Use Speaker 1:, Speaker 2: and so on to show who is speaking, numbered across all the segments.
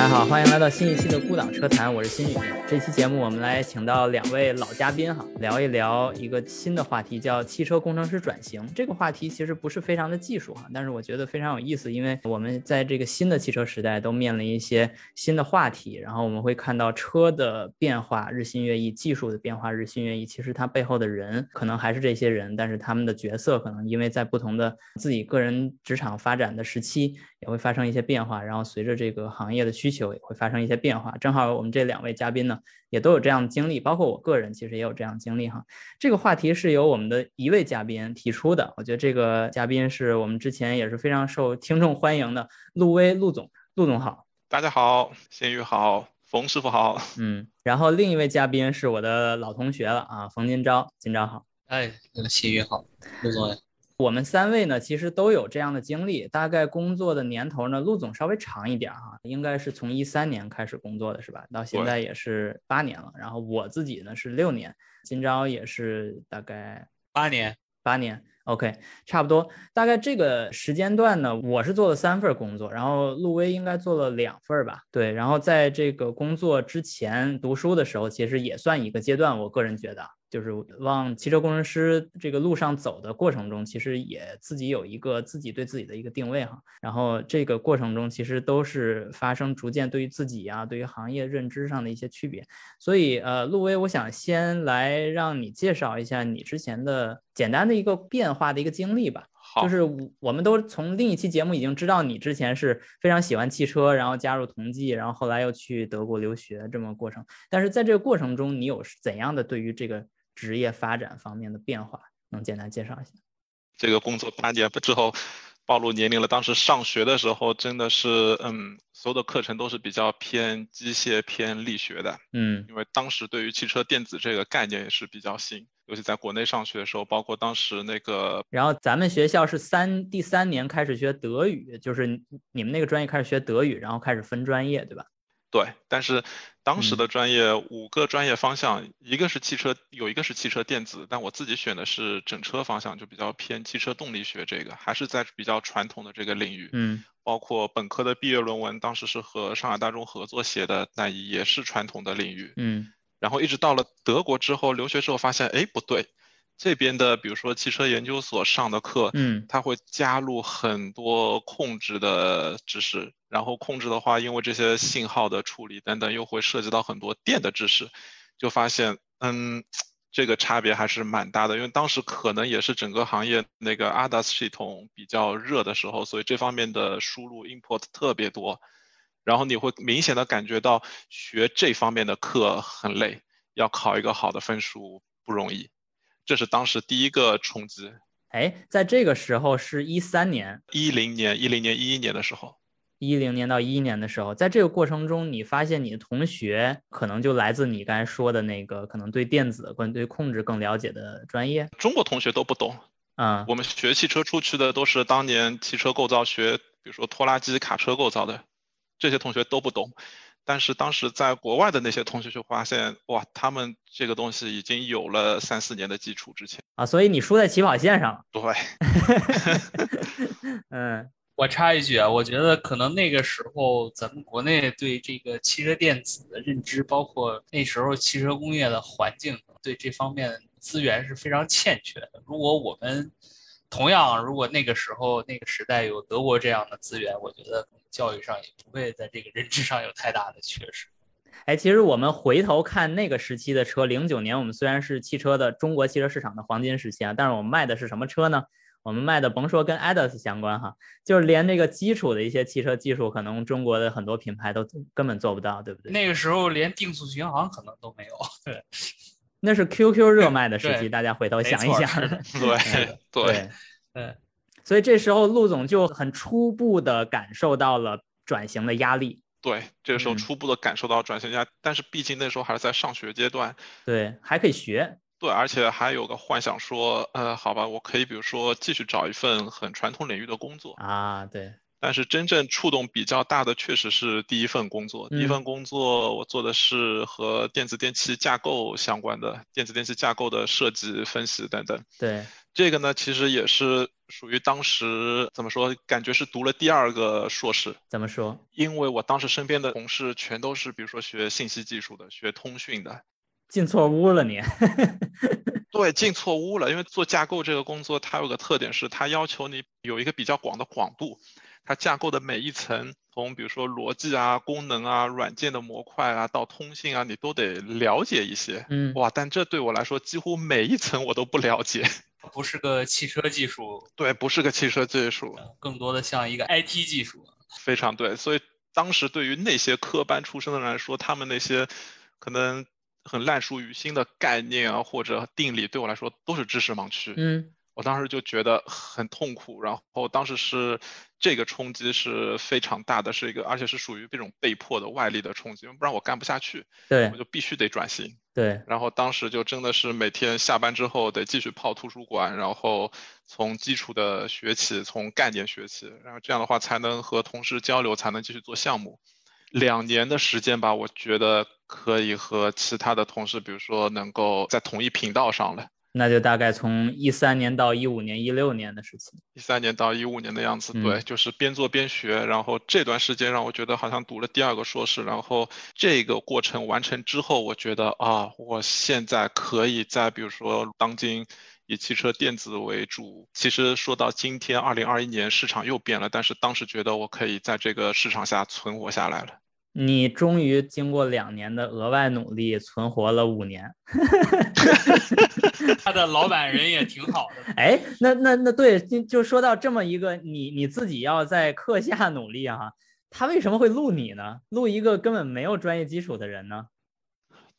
Speaker 1: 大家好，欢迎来到新一期的孤岛车谈，我是新宇。这期节目我们来请到两位老嘉宾哈，聊一聊一个新的话题，叫汽车工程师转型。这个话题其实不是非常的技术哈，但是我觉得非常有意思，因为我们在这个新的汽车时代都面临一些新的话题，然后我们会看到车的变化日新月异，技术的变化日新月异。其实它背后的人可能还是这些人，但是他们的角色可能因为在不同的自己个人职场发展的时期，也会发生一些变化，然后随着这个行业的需求也会发生一些变化。正好我们这两位嘉宾呢，也都有这样的经历，包括我个人其实也有这样的经历哈。这个话题是由我们的一位嘉宾提出的，我觉得这个嘉宾是我们之前也是非常受听众欢迎的陆威陆总，陆总好。
Speaker 2: 大家好，新宇好，冯师傅好。
Speaker 1: 嗯，然后另一位嘉宾是我的老同学了啊，冯金钊，金钊好。
Speaker 3: 哎，那个新宇好，陆总。
Speaker 1: 我们三位呢，其实都有这样的经历，大概工作的年头呢，陆总稍微长一点哈，应该是从一三年开始工作的是吧？到现在也是八年了。然后我自己呢是六年，今朝也是大概
Speaker 3: 八年，
Speaker 1: 八年。OK，差不多，大概这个时间段呢，我是做了三份工作，然后陆威应该做了两份吧？对，然后在这个工作之前读书的时候，其实也算一个阶段，我个人觉得。就是往汽车工程师这个路上走的过程中，其实也自己有一个自己对自己的一个定位哈。然后这个过程中，其实都是发生逐渐对于自己啊，对于行业认知上的一些区别。所以呃，陆威，我想先来让你介绍一下你之前的简单的一个变化的一个经历吧。就是我们都从另一期节目已经知道你之前是非常喜欢汽车，然后加入同济，然后后来又去德国留学这么过程。但是在这个过程中，你有怎样的对于这个？职业发展方面的变化，能简单介绍一下？
Speaker 2: 这个工作八年之后，暴露年龄了。当时上学的时候，真的是，嗯，所有的课程都是比较偏机械、偏力学的，
Speaker 1: 嗯，
Speaker 2: 因为当时对于汽车电子这个概念也是比较新，尤其在国内上学的时候，包括当时那个，
Speaker 1: 然后咱们学校是三第三年开始学德语，就是你们那个专业开始学德语，然后开始分专业，对吧？
Speaker 2: 对，但是当时的专业五个专业方向，一个是汽车，有一个是汽车电子，但我自己选的是整车方向，就比较偏汽车动力学这个，还是在比较传统的这个领域。
Speaker 1: 嗯，
Speaker 2: 包括本科的毕业论文，当时是和上海大众合作写的，那也是传统的领域。
Speaker 1: 嗯，
Speaker 2: 然后一直到了德国之后留学之后，发现哎不对。这边的，比如说汽车研究所上的课，
Speaker 1: 嗯，
Speaker 2: 他会加入很多控制的知识，然后控制的话，因为这些信号的处理等等，又会涉及到很多电的知识，就发现，嗯，这个差别还是蛮大的。因为当时可能也是整个行业那个 ADAS 系统比较热的时候，所以这方面的输入 import 特别多，然后你会明显的感觉到学这方面的课很累，要考一个好的分数不容易。这是当时第一个冲击，
Speaker 1: 哎，在这个时候是一三年、
Speaker 2: 一零年、一零年、一一年的时候，
Speaker 1: 一零年到一一年的时候，在这个过程中，你发现你的同学可能就来自你刚才说的那个，可能对电子、关对控制更了解的专业。
Speaker 2: 中国同学都不懂，
Speaker 1: 嗯，
Speaker 2: 我们学汽车出去的都是当年汽车构造学，比如说拖拉机、卡车构造的，这些同学都不懂。但是当时在国外的那些同学就发现，哇，他们这个东西已经有了三四年的基础之前
Speaker 1: 啊，所以你输在起跑线上了。
Speaker 2: 对
Speaker 1: 嗯，
Speaker 3: 我插一句啊，我觉得可能那个时候咱们国内对这个汽车电子的认知，包括那时候汽车工业的环境，对这方面资源是非常欠缺的。如果我们同样，如果那个时候那个时代有德国这样的资源，我觉得。教育上也不会在这个认知上有太大的缺失。
Speaker 1: 哎，其实我们回头看那个时期的车，零九年我们虽然是汽车的中国汽车市场的黄金时期啊，但是我们卖的是什么车呢？我们卖的甭说跟 ADAS 相关哈，就是连这个基础的一些汽车技术，可能中国的很多品牌都根本做不到，对不对？
Speaker 3: 那个时候连定速巡航可能都没有。对，
Speaker 1: 那是 QQ 热卖的时期，大家回头想一想。
Speaker 2: 对对
Speaker 3: 对。
Speaker 1: 所以这时候陆总就很初步的感受到了转型的压力。
Speaker 2: 对，这个时候初步的感受到转型压，但是毕竟那时候还是在上学阶段。
Speaker 1: 对，还可以学。
Speaker 2: 对，而且还有个幻想说，呃，好吧，我可以比如说继续找一份很传统领域的工作
Speaker 1: 啊。对。
Speaker 2: 但是真正触动比较大的，确实是第一份工作。第一份工作我做的是和电子电器架构相关的，电子电器架构的设计、分析等等。
Speaker 1: 对。
Speaker 2: 这个呢，其实也是属于当时怎么说，感觉是读了第二个硕士。
Speaker 1: 怎么说？
Speaker 2: 因为我当时身边的同事全都是，比如说学信息技术的，学通讯的。
Speaker 1: 进错屋了你。
Speaker 2: 对，进错屋了。因为做架构这个工作，它有个特点是，它要求你有一个比较广的广度。它架构的每一层，从比如说逻辑啊、功能啊、软件的模块啊，到通信啊，你都得了解一些。
Speaker 1: 嗯，
Speaker 2: 哇，但这对我来说，几乎每一层我都不了解。
Speaker 3: 不是个汽车技术，
Speaker 2: 对，不是个汽车技术，
Speaker 3: 更多的像一个 IT 技术。
Speaker 2: 非常对，所以当时对于那些科班出身的人来说，他们那些可能很烂熟于心的概念啊，或者定理，对我来说都是知识盲区。
Speaker 1: 嗯。
Speaker 2: 我当时就觉得很痛苦，然后当时是这个冲击是非常大的，是一个而且是属于这种被迫的外力的冲击，不然我干不下去，
Speaker 1: 对，
Speaker 2: 我就必须得转型，
Speaker 1: 对。
Speaker 2: 然后当时就真的是每天下班之后得继续泡图书馆，然后从基础的学起，从概念学起，然后这样的话才能和同事交流，才能继续做项目。两年的时间吧，我觉得可以和其他的同事，比如说能够在同一频道上了。
Speaker 1: 那就大概从一三年到一五年、一六年的事情。
Speaker 2: 一三年到一五年的样子，对，就是边做边学。然后这段时间让我觉得好像读了第二个硕士。然后这个过程完成之后，我觉得啊，我现在可以在比如说当今以汽车电子为主。其实说到今天，二零二一年市场又变了，但是当时觉得我可以在这个市场下存活下来了。
Speaker 1: 你终于经过两年的额外努力，存活了五年。
Speaker 3: 他的老板人也挺好的。
Speaker 1: 哎，那那那对，就就说到这么一个，你你自己要在课下努力哈，他为什么会录你呢？录一个根本没有专业基础的人呢？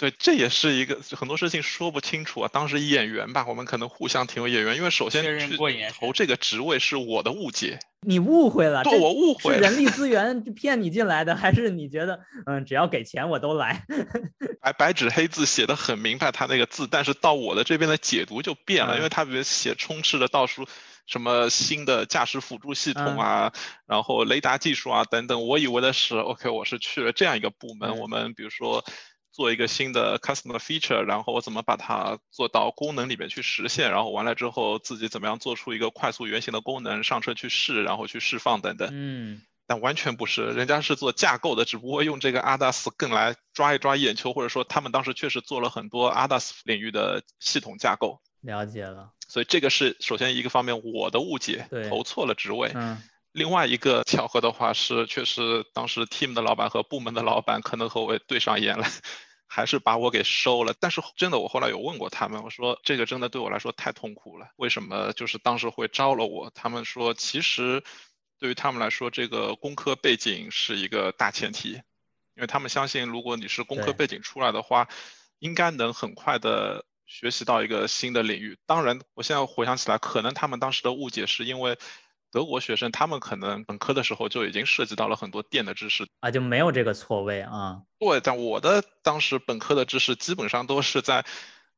Speaker 2: 对，这也是一个很多事情说不清楚啊。当时演员吧，我们可能互相挺有演员，因为首先去投这个职位是我的误解。
Speaker 1: 你误会了，
Speaker 2: 对，我误会
Speaker 1: 了。是人力 资源骗你进来的，还是你觉得嗯，只要给钱我都来？
Speaker 2: 白白纸黑字写的很明白，他那个字，但是到我的这边的解读就变了，因为他比如写充斥着到处什么新的驾驶辅助系统啊，然后雷达技术啊等等，我以为的是 OK，我是去了这样一个部门，我们比如说。做一个新的 customer feature，然后我怎么把它做到功能里面去实现，然后完了之后自己怎么样做出一个快速原型的功能上车去试，然后去释放等等。
Speaker 1: 嗯，
Speaker 2: 但完全不是，人家是做架构的，只不过用这个 ADAS 更来抓一抓眼球，或者说他们当时确实做了很多 ADAS 领域的系统架构。
Speaker 1: 了解了。
Speaker 2: 所以这个是首先一个方面我的误解，投错了职位。
Speaker 1: 嗯。
Speaker 2: 另外一个巧合的话是，确实当时 team 的老板和部门的老板可能和我对上眼了，还是把我给收了。但是真的，我后来有问过他们，我说这个真的对我来说太痛苦了，为什么就是当时会招了我？他们说，其实对于他们来说，这个工科背景是一个大前提，因为他们相信，如果你是工科背景出来的话，应该能很快的学习到一个新的领域。当然，我现在回想起来，可能他们当时的误解是因为。德国学生他们可能本科的时候就已经涉及到了很多电的知识
Speaker 1: 啊，就没有这个错位啊。
Speaker 2: 对，但我的当时本科的知识基本上都是在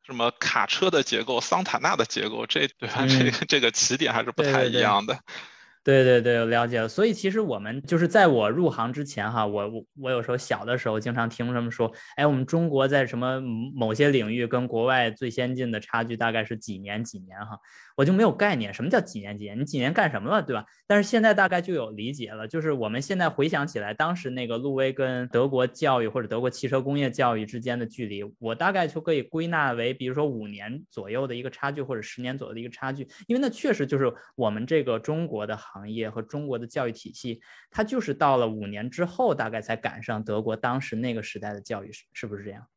Speaker 2: 什么卡车的结构、桑塔纳的结构，这对吧？这个这个起点还是不太一样的。
Speaker 1: 对对对，我了解了。所以其实我们就是在我入行之前哈，我我我有时候小的时候经常听他们说，哎，我们中国在什么某些领域跟国外最先进的差距大概是几年几年哈。我就没有概念，什么叫几年几年？你几年干什么了，对吧？但是现在大概就有理解了，就是我们现在回想起来，当时那个路威跟德国教育或者德国汽车工业教育之间的距离，我大概就可以归纳为，比如说五年左右的一个差距，或者十年左右的一个差距。因为那确实就是我们这个中国的行业和中国的教育体系，它就是到了五年之后，大概才赶上德国当时那个时代的教育，是是不是这样？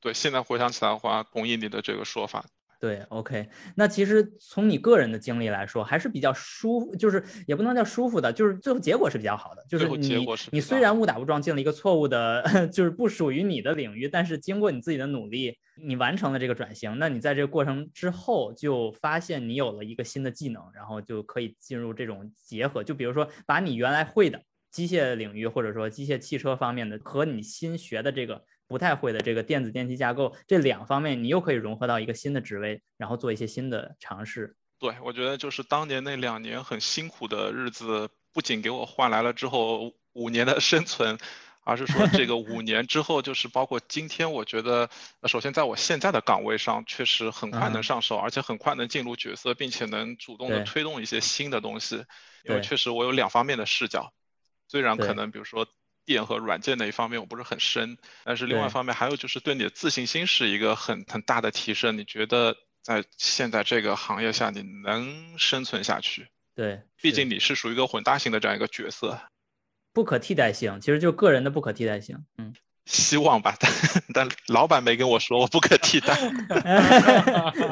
Speaker 2: 对，现在回想起来的话，同意你的这个说法。
Speaker 1: 对，OK，那其实从你个人的经历来说，还是比较舒服，就是也不能叫舒服的，就是最后结果是比较好的。就是你你虽然误打误撞进了一个错误的，就是不属于你的领域，但是经过你自己的努力，你完成了这个转型。那你在这个过程之后，就发现你有了一个新的技能，然后就可以进入这种结合。就比如说，把你原来会的机械领域，或者说机械汽车方面的，和你新学的这个。不太会的这个电子电气架构这两方面，你又可以融合到一个新的职位，然后做一些新的尝试。
Speaker 2: 对，我觉得就是当年那两年很辛苦的日子，不仅给我换来了之后五年的生存，而是说这个五年之后，就是包括今天，我觉得，首先在我现在的岗位上，确实很快能上手，而且很快能进入角色，并且能主动的推动一些新的东西。因为确实我有两方面的视角，虽然可能比如说电和软件那一方面我不是很深，但是另外一方面还有就是对你的自信心是一个很很大的提升。你觉得在现在这个行业下，你能生存下去？
Speaker 1: 对，
Speaker 2: 毕竟你是属于一个混搭型的这样一个角色。
Speaker 1: 不可替代性，其实就个人的不可替代性。嗯，
Speaker 2: 希望吧，但 但老板没跟我说我不可替代。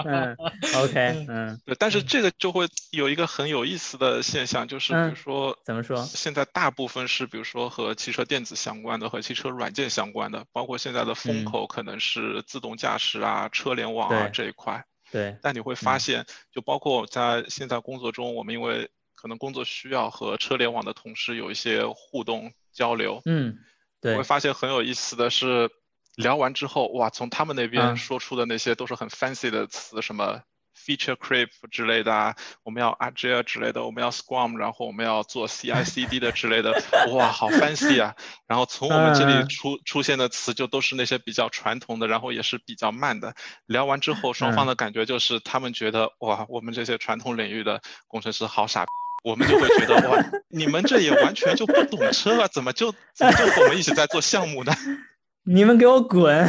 Speaker 1: 嗯，OK，嗯，
Speaker 2: 对，但是这个就会有一个很有意思的现象，就是比如说
Speaker 1: 怎么说？
Speaker 2: 现在大部分是比如说和汽车电子相关的，和汽车软件相关的，包括现在的风口可能是自动驾驶啊、车联网啊这一块。
Speaker 1: 对。
Speaker 2: 但你会发现，就包括在现在工作中，我们因为。可能工作需要和车联网的同事有一些互动交流，
Speaker 1: 嗯，对，
Speaker 2: 我会发现很有意思的是，聊完之后，哇，从他们那边说出的那些都是很 fancy 的词，什么 feature creep 之类的啊，我们要 agile 之类的，我们要 scrum，然后我们要做 CI/CD 的之类的，哇，好 fancy 啊！然后从我们这里出出现的词就都是那些比较传统的，然后也是比较慢的。聊完之后，双方的感觉就是他们觉得，哇，我们这些传统领域的工程师好傻。我们就会觉得哇，你们这也完全就不懂车啊，怎么就怎么就和我们一起在做项目呢？
Speaker 1: 你们给我滚！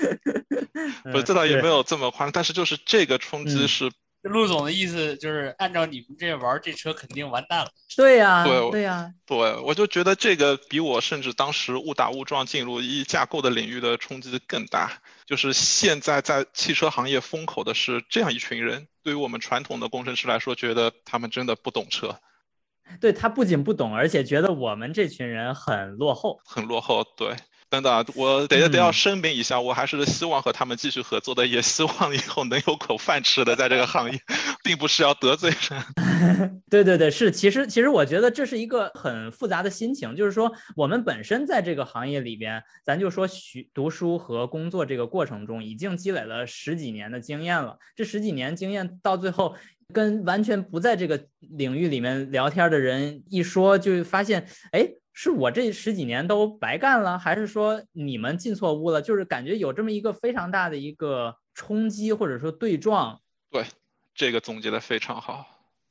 Speaker 2: 不，这倒也没有这么夸张，但是就是这个冲击是。
Speaker 3: 陆总的意思就是，按照你们这玩，这车肯定完蛋了。
Speaker 1: 对呀，
Speaker 2: 对
Speaker 1: 对呀，
Speaker 2: 对，我就觉得这个比我甚至当时误打误撞进入一架构的领域的冲击更大。就是现在在汽车行业风口的是这样一群人，对于我们传统的工程师来说，觉得他们真的不懂车。
Speaker 1: 对他不仅不懂，而且觉得我们这群人很落后，
Speaker 2: 很落后。对。等等，我得得要声明一下，我还是希望和他们继续合作的，也希望以后能有口饭吃的，在这个行业，并不是要得罪
Speaker 1: 人。对对对，是，其实其实我觉得这是一个很复杂的心情，就是说我们本身在这个行业里边，咱就说学读书和工作这个过程中，已经积累了十几年的经验了。这十几年经验到最后，跟完全不在这个领域里面聊天的人一说，就发现，哎。是我这十几年都白干了，还是说你们进错屋了？就是感觉有这么一个非常大的一个冲击，或者说对撞。
Speaker 2: 对，这个总结的非常好。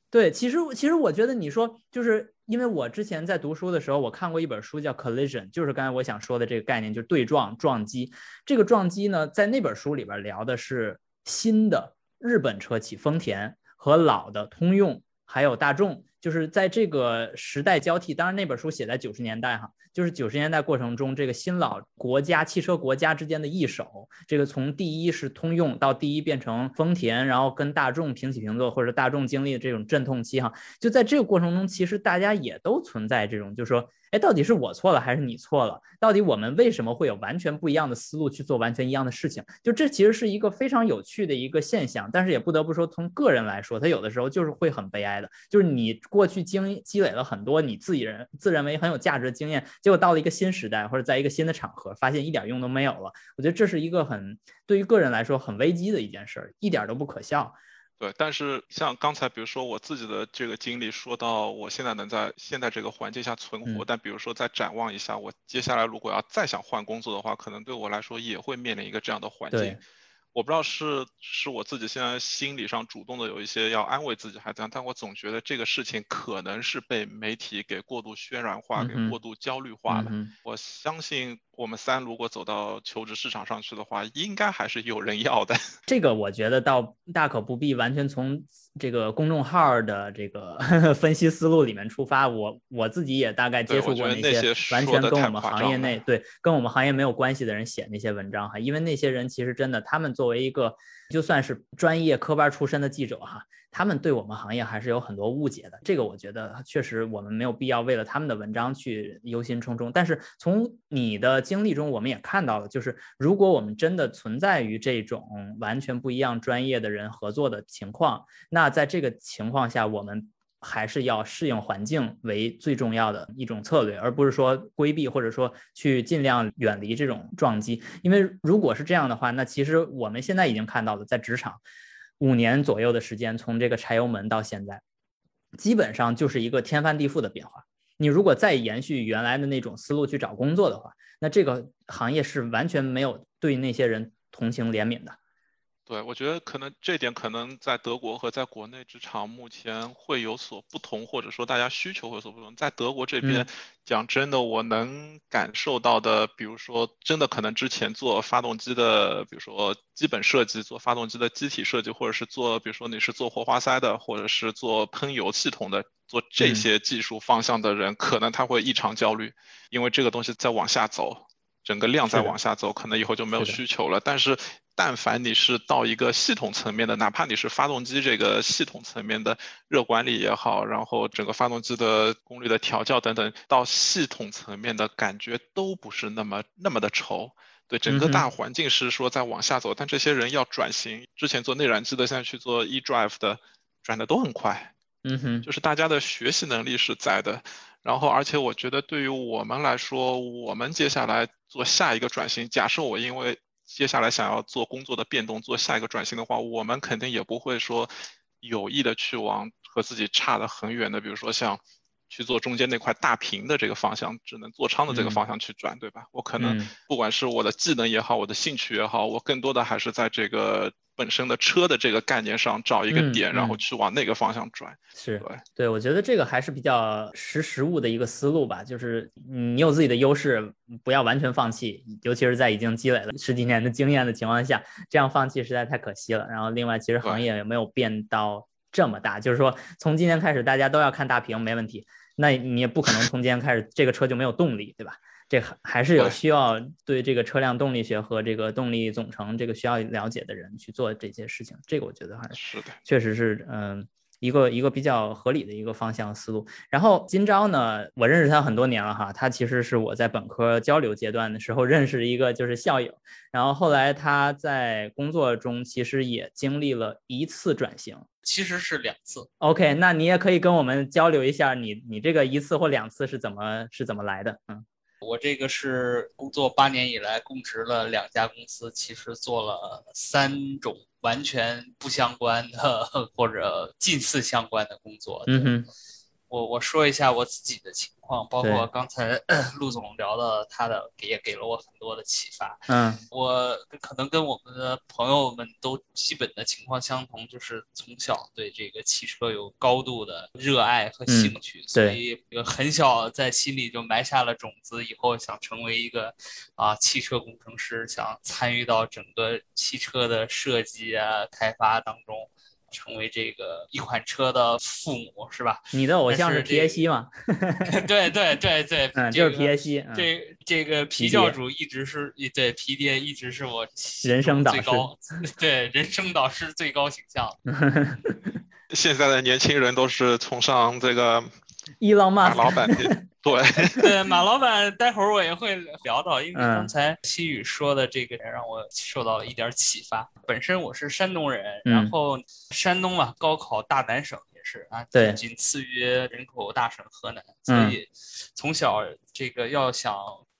Speaker 1: 对，其实其实我觉得你说，就是因为我之前在读书的时候，我看过一本书叫《Collision》，就是刚才我想说的这个概念，就是对撞、撞击。这个撞击呢，在那本书里边聊的是新的日本车企丰田和老的通用还有大众。就是在这个时代交替，当然那本书写在九十年代哈，就是九十年代过程中，这个新老国家汽车国家之间的易手，这个从第一是通用到第一变成丰田，然后跟大众平起平坐，或者大众经历的这种阵痛期哈，就在这个过程中，其实大家也都存在这种，就是说。哎，到底是我错了还是你错了？到底我们为什么会有完全不一样的思路去做完全一样的事情？就这其实是一个非常有趣的一个现象，但是也不得不说，从个人来说，他有的时候就是会很悲哀的。就是你过去经积累了很多你自己人自认为很有价值的经验，结果到了一个新时代或者在一个新的场合，发现一点用都没有了。我觉得这是一个很对于个人来说很危机的一件事儿，一点都不可笑。
Speaker 2: 对，但是像刚才，比如说我自己的这个经历，说到我现在能在现在这个环境下存活，但比如说再展望一下，我接下来如果要再想换工作的话，可能对我来说也会面临一个这样的环境。我不知道是是我自己现在心理上主动的有一些要安慰自己还是怎样，但我总觉得这个事情可能是被媒体给过度渲染化，给过度焦虑化了。我相信我们三如果走到求职市场上去的话，应该还是有人要的。
Speaker 1: 这个我觉得倒大可不必完全从这个公众号的这个 分析思路里面出发。我我自己也大概接触过
Speaker 2: 那
Speaker 1: 些完全跟我们行业内对跟我们行业没有关系的人写那些文章哈，因为那些人其实真的他们。作为一个就算是专业科班出身的记者哈，他们对我们行业还是有很多误解的。这个我觉得确实我们没有必要为了他们的文章去忧心忡忡。但是从你的经历中，我们也看到了，就是如果我们真的存在于这种完全不一样专业的人合作的情况，那在这个情况下，我们。还是要适应环境为最重要的一种策略，而不是说规避或者说去尽量远离这种撞击。因为如果是这样的话，那其实我们现在已经看到了，在职场五年左右的时间，从这个柴油门到现在，基本上就是一个天翻地覆的变化。你如果再延续原来的那种思路去找工作的话，那这个行业是完全没有对那些人同情怜悯的。
Speaker 2: 对，我觉得可能这点可能在德国和在国内职场目前会有所不同，或者说大家需求会有所不同。在德国这边，讲真的，我能感受到的，比如说真的可能之前做发动机的，比如说基本设计，做发动机的机体设计，或者是做，比如说你是做火花塞的，或者是做喷油系统的，做这些技术方向的人，可能他会异常焦虑，因为这个东西在往下走。整个量在往下走，可能以后就没有需求了。但是，但凡你是到一个系统层面的，哪怕你是发动机这个系统层面的热管理也好，然后整个发动机的功率的调教等等，到系统层面的感觉都不是那么那么的稠。对，整个大环境是说在往下走，但这些人要转型，之前做内燃机的，现在去做 eDrive 的，转的都很快。
Speaker 1: 嗯哼，
Speaker 2: 就是大家的学习能力是在的。然后，而且我觉得对于我们来说，我们接下来做下一个转型，假设我因为接下来想要做工作的变动，做下一个转型的话，我们肯定也不会说有意的去往和自己差的很远的，比如说像去做中间那块大屏的这个方向，只能做仓的这个方向去转，对吧？我可能不管是我的技能也好，我的兴趣也好，我更多的还是在这个。本身的车的这个概念上找一个点，然后去往那个方向转。
Speaker 1: 是
Speaker 2: 对，
Speaker 1: 对我觉得这个还是比较识时务的一个思路吧。就是你有自己的优势，不要完全放弃，尤其是在已经积累了十几年的经验的情况下，这样放弃实在太可惜了。然后另外，其实行业也没有变到这么大，就是说从今天开始大家都要看大屏没问题，那你也不可能从今天开始这个车就没有动力，对吧？这还还是有需要对这个车辆动力学和这个动力总成这个需要了解的人去做这些事情。这个我觉得还
Speaker 2: 是
Speaker 1: 确实是嗯一个一个比较合理的一个方向思路。然后今朝呢，我认识他很多年了哈，他其实是我在本科交流阶段的时候认识一个就是校友，然后后来他在工作中其实也经历了一次转型，
Speaker 3: 其实是两次。
Speaker 1: OK，那你也可以跟我们交流一下你你这个一次或两次是怎么是怎么来的？嗯。
Speaker 3: 我这个是工作八年以来，供职了两家公司，其实做了三种完全不相关的或者近似相关的工作。
Speaker 1: 嗯哼。
Speaker 3: 我我说一下我自己的情况，包括刚才 陆总聊的他的，也给了我很多的启发。
Speaker 1: 嗯，
Speaker 3: 我可能跟我们的朋友们都基本的情况相同，就是从小对这个汽车有高度的热爱和兴趣，所以很小在心里就埋下了种子，以后想成为一个啊汽车工程师，想参与到整个汽车的设计啊开发当中。成为这个一款车的父母是吧？
Speaker 1: 你的偶像是皮耶西吗？
Speaker 3: 对对对对，
Speaker 1: 嗯，就是皮耶西。
Speaker 3: 这这个皮教主一直是对皮爹一直是我
Speaker 1: 人生导师，
Speaker 3: 对人生导师最高形象。
Speaker 2: 现在的年轻人都是崇尚这个
Speaker 1: 伊朗马
Speaker 2: 老板。对。
Speaker 3: 对，马老板，待会儿我也会聊到，因为刚才西宇说的这个让我受到了一点启发。本身我是山东人，然后山东嘛，高考大南省也是啊，
Speaker 1: 对，
Speaker 3: 仅次于人口大省河南，所以从小这个要想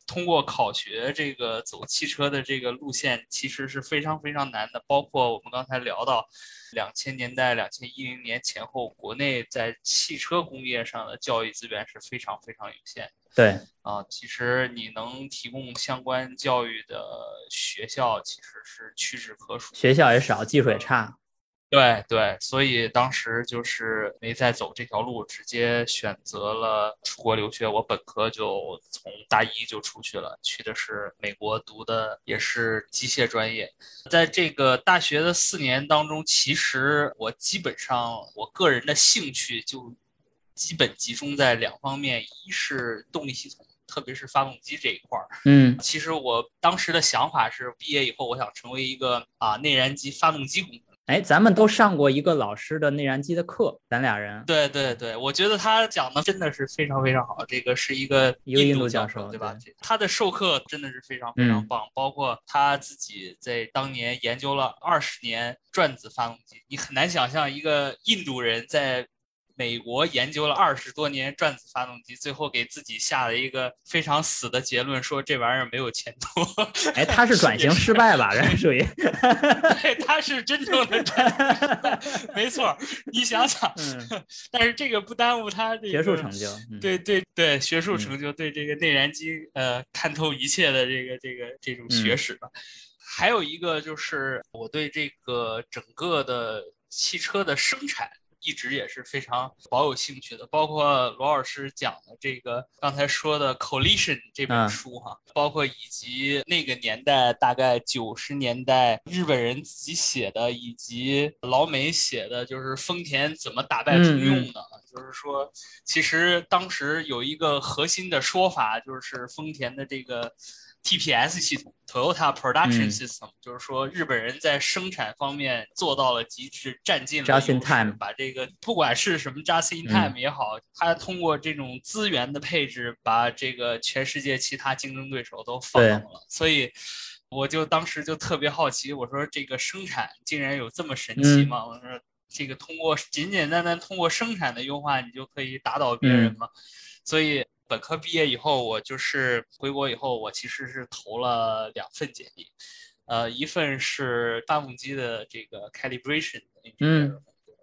Speaker 3: 通过考学这个走汽车的这个路线，其实是非常非常难的。包括我们刚才聊到。两千年代、两千一零年前后，国内在汽车工业上的教育资源是非常非常有限。
Speaker 1: 对
Speaker 3: 啊，其实你能提供相关教育的学校，其实是屈指可数。
Speaker 1: 学校也少，技术也差。
Speaker 3: 对对，所以当时就是没再走这条路，直接选择了出国留学。我本科就从大一就出去了，去的是美国读的，也是机械专业。在这个大学的四年当中，其实我基本上我个人的兴趣就基本集中在两方面，一是动力系统，特别是发动机这一块儿。
Speaker 1: 嗯，
Speaker 3: 其实我当时的想法是，毕业以后我想成为一个啊内燃机发动机工程。
Speaker 1: 哎，咱们都上过一个老师的内燃机的课，咱俩人。
Speaker 3: 对对对，我觉得他讲的真的是非常非常好。这个是一个
Speaker 1: 一个印
Speaker 3: 度
Speaker 1: 教授，
Speaker 3: 对吧？他的授课真的是非常非常棒，包括他自己在当年研究了二十年转子发动机。你很难想象一个印度人在美国研究了二十多年转子发动机，最后给自己下了一个非常死的结论，说这玩意儿没有前途。
Speaker 1: 哎，他是转型失败吧？这属于，
Speaker 3: 对，他是真正的转没错。你想想，但是这个不耽误他
Speaker 1: 学术成就。
Speaker 3: 对对对，学术成就，对这个内燃机呃看透一切的这个这个这种学识吧。还有一个就是我对这个整个的汽车的生产。一直也是非常保有兴趣的，包括罗老师讲的这个刚才说的《Collision》这本书哈，包括以及那个年代大概九十年代日本人自己写的，以及老美写的，就是丰田怎么打败通用的，就是说，其实当时有一个核心的说法，就是丰田的这个。TPS 系统，Toyota Production System，就是说日本人在生产方面做到了极致，占尽了把这个不管是什么 Just in Time 也好，他通过这种资源的配置，把这个全世界其他竞争对手都放倒了。所以我就当时就特别好奇，我说这个生产竟然有这么神奇吗？我说这个通过简简单单通过生产的优化，你就可以打倒别人吗？所以。本科毕业以后，我就是回国以后，我其实是投了两份简历，呃，一份是发动机的这个 calibration 的
Speaker 1: 嗯，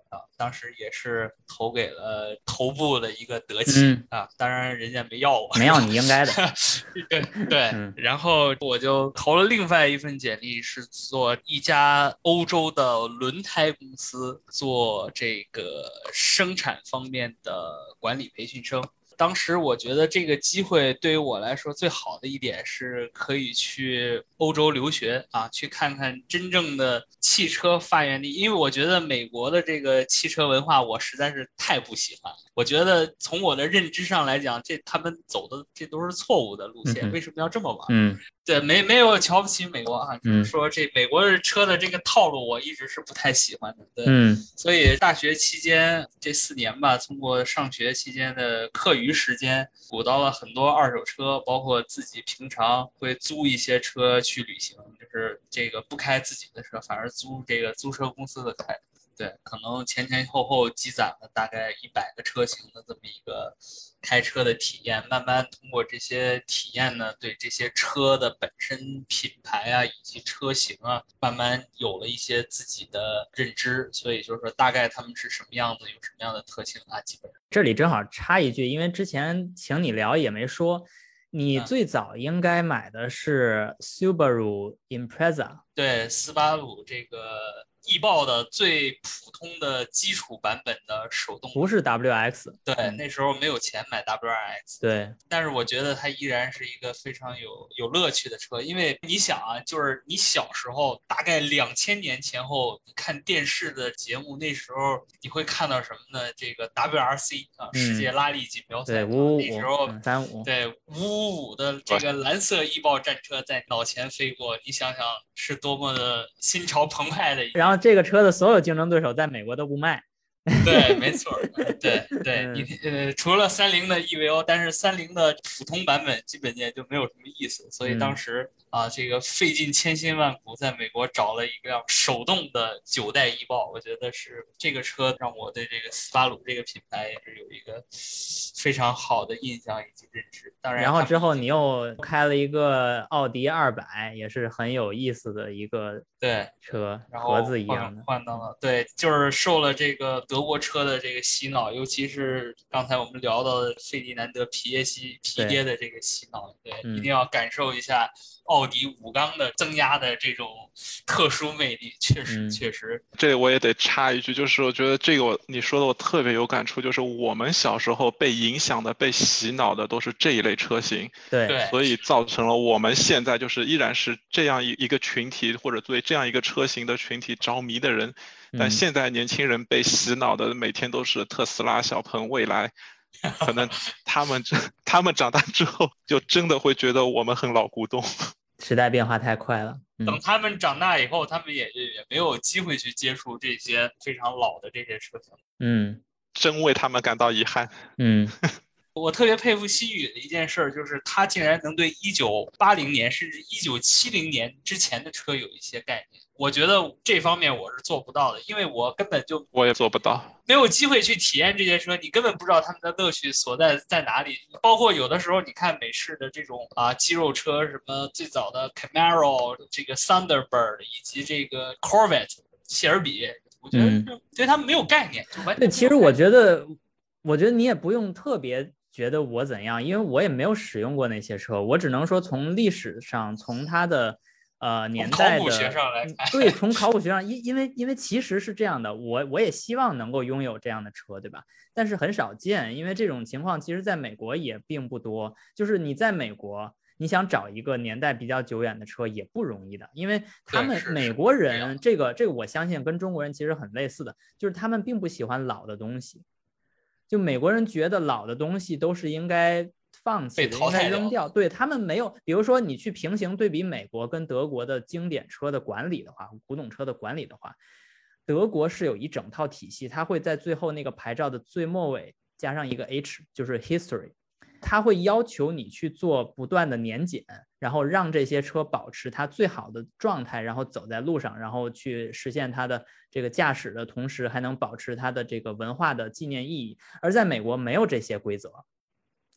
Speaker 3: 啊，当时也是投给了头部的一个德企啊，当然人家没要我，
Speaker 1: 没要你应该的，
Speaker 3: 对对，然后我就投了另外一份简历，是做一家欧洲的轮胎公司，做这个生产方面的管理培训生。当时我觉得这个机会对于我来说最好的一点是可以去欧洲留学啊，去看看真正的汽车发源地。因为我觉得美国的这个汽车文化我实在是太不喜欢了。我觉得从我的认知上来讲，这他们走的这都是错误的路线。为什么要这么玩？
Speaker 1: 嗯。
Speaker 3: 对，没没有瞧不起美国啊，就是说这美国车的这个套路，我一直是不太喜欢的。对，
Speaker 1: 嗯，
Speaker 3: 所以大学期间这四年吧，通过上学期间的课余时间，鼓捣了很多二手车，包括自己平常会租一些车去旅行，就是这个不开自己的车，反而租这个租车公司的开。对，可能前前后后积攒了大概一百个车型的这么一个开车的体验，慢慢通过这些体验呢，对这些车的本身品牌啊以及车型啊，慢慢有了一些自己的认知。所以就是说，大概他们是什么样子，有什么样的特性啊，基本上。
Speaker 1: 这里正好插一句，因为之前请你聊也没说，你最早应该买的是 Subaru Impreza，
Speaker 3: 对，斯巴鲁这个。易爆的最普通的基础版本的手动
Speaker 1: 不是 WX，
Speaker 3: 对，那时候没有钱买 WRX，
Speaker 1: 对，
Speaker 3: 但是我觉得它依然是一个非常有有乐趣的车，因为你想啊，就是你小时候大概两千年前后，你看电视的节目，那时候你会看到什么呢？这个 WRC 啊，世界拉力锦标赛，那时候
Speaker 1: 三五，
Speaker 3: 对五五五的这个蓝色易爆战车在脑前飞过，你想想是多么的心潮澎湃的，
Speaker 1: 然后。这个车的所有竞争对手在美国都不卖。
Speaker 3: 对，没错，对对，你呃，除了三菱的 EVO，但是三菱的普通版本基本也就没有什么意思，所以当时啊，这个费尽千辛万苦在美国找了一辆手动的九代翼豹，我觉得是这个车让我对这个斯巴鲁这个品牌也是有一个非常好的印象以及认知。当然，
Speaker 1: 然后之后你又开了一个奥迪二百，也是很有意思的一个
Speaker 3: 对
Speaker 1: 车，盒子一样的，
Speaker 3: 换到了对，就是受了这个。德国车的这个洗脑，尤其是刚才我们聊到的费迪南德皮耶西皮爹的这个洗脑，对，一定要感受一下。奥迪武钢的增压的这种特殊魅力，确实确实。
Speaker 2: 这我也得插一句，就是我觉得这个我你说的我特别有感触，就是我们小时候被影响的、被洗脑的都是这一类车型，
Speaker 1: 对，
Speaker 2: 所以造成了我们现在就是依然是这样一一个群体，或者对这样一个车型的群体着迷的人。但现在年轻人被洗脑的，每天都是特斯拉、小鹏、蔚来。可能他们这 他们长大之后，就真的会觉得我们很老古董。
Speaker 1: 时代变化太快了，
Speaker 3: 等他们长大以后，他们也也没有机会去接触这些非常老的这些车型。
Speaker 1: 嗯，
Speaker 2: 真为他们感到遗憾。
Speaker 1: 嗯，
Speaker 3: 我特别佩服西宇的一件事，就是他竟然能对一九八零年甚至一九七零年之前的车有一些概念。我觉得这方面我是做不到的，因为我根本就
Speaker 2: 我也做不到，
Speaker 3: 没有机会去体验这些车，你根本不知道他们的乐趣所在在哪里。包括有的时候，你看美式的这种啊肌肉车，什么最早的 Camaro、这个 Thunderbird 以及这个 Corvette 谢尔比，我觉得对他们没有概念，就完全。
Speaker 1: 对，其实我觉得，我觉得你也不用特别觉得我怎样，因为我也没有使用过那些车，我只能说从历史上，从它的。呃，年代的对，从考古 学上，因因为因为其实是这样的，我我也希望能够拥有这样的车，对吧？但是很少见，因为这种情况其实在美国也并不多。就是你在美国，你想找一个年代比较久远的车也不容易的，因为他们美国人这个这个我相信跟中国人其实很类似的，就是他们并不喜欢老的东西，就美国人觉得老的东西都是应该。放弃被淘汰扔掉，对他们没有。比如说，你去平行对比美国跟德国的经典车的管理的话，古董车的管理的话，德国是有一整套体系，它会在最后那个牌照的最末尾加上一个 H，就是 History，它会要求你去做不断的年检，然后让这些车保持它最好的状态，然后走在路上，然后去实现它的这个驾驶的同时还能保持它的这个文化的纪念意义。而在美国没有这些规则。